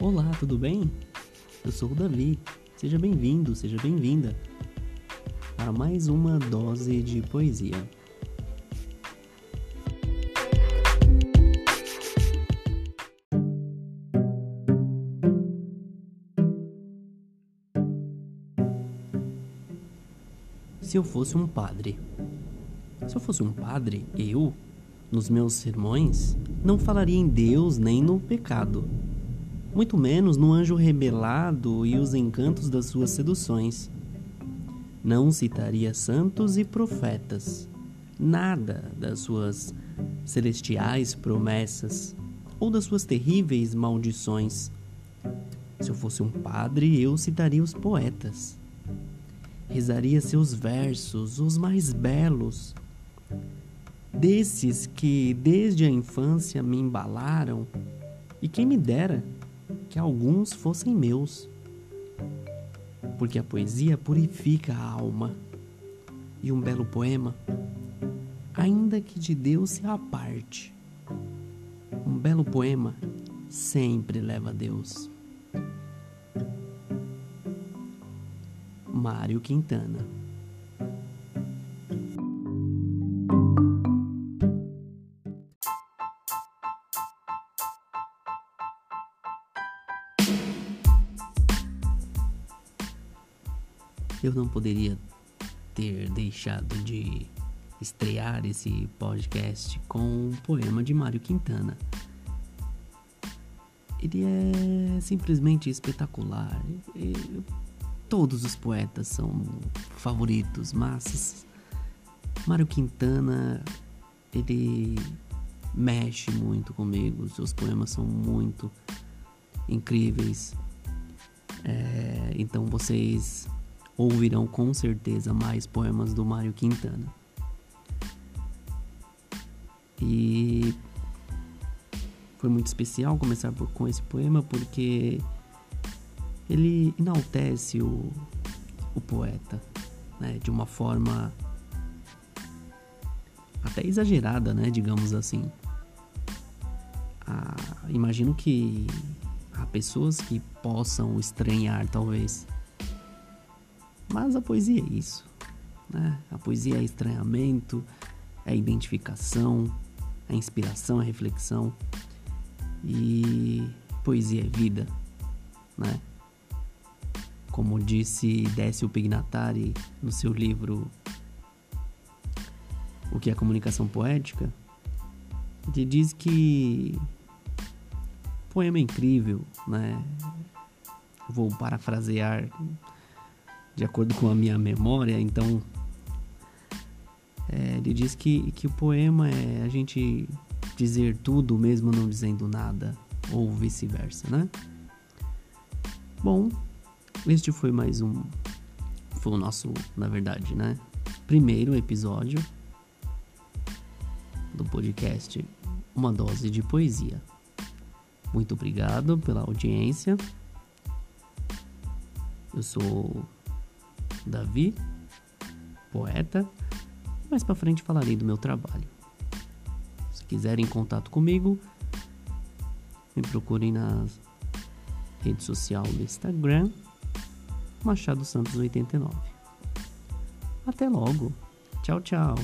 Olá, tudo bem? Eu sou o Davi. Seja bem-vindo, seja bem-vinda para mais uma dose de poesia. Se eu fosse um padre. Se eu fosse um padre, eu, nos meus sermões, não falaria em Deus nem no pecado, muito menos no anjo rebelado e os encantos das suas seduções. Não citaria santos e profetas, nada das suas celestiais promessas ou das suas terríveis maldições. Se eu fosse um padre, eu citaria os poetas. Rezaria seus versos, os mais belos, desses que desde a infância me embalaram, e quem me dera que alguns fossem meus. Porque a poesia purifica a alma, e um belo poema, ainda que de Deus se aparte, um belo poema sempre leva a Deus. Mário Quintana eu não poderia ter deixado de estrear esse podcast com um poema de Mário Quintana. Ele é simplesmente espetacular. todos os poetas são favoritos, mas Mário Quintana ele mexe muito comigo. Seus poemas são muito incríveis. É, então vocês ouvirão com certeza mais poemas do Mário Quintana. E foi muito especial começar por, com esse poema porque ele enaltece o, o poeta né, de uma forma até exagerada, né, digamos assim. Ah, imagino que há pessoas que possam estranhar, talvez, mas a poesia é isso. Né? A poesia é estranhamento, é identificação, é inspiração, é reflexão. E poesia é vida, né? Como disse Décio Pignatari no seu livro O que é comunicação poética, ele diz que poema é incrível, né? Vou parafrasear de acordo com a minha memória, então é, ele diz que, que o poema é a gente dizer tudo mesmo não dizendo nada, ou vice-versa, né? Bom, este foi mais um. Foi o nosso, na verdade, né? Primeiro episódio do podcast Uma Dose de Poesia. Muito obrigado pela audiência. Eu sou Davi, poeta. Mais para frente falarei do meu trabalho. Se quiserem contato comigo, me procurem na rede social do Instagram, Machado Santos 89. Até logo. Tchau, tchau.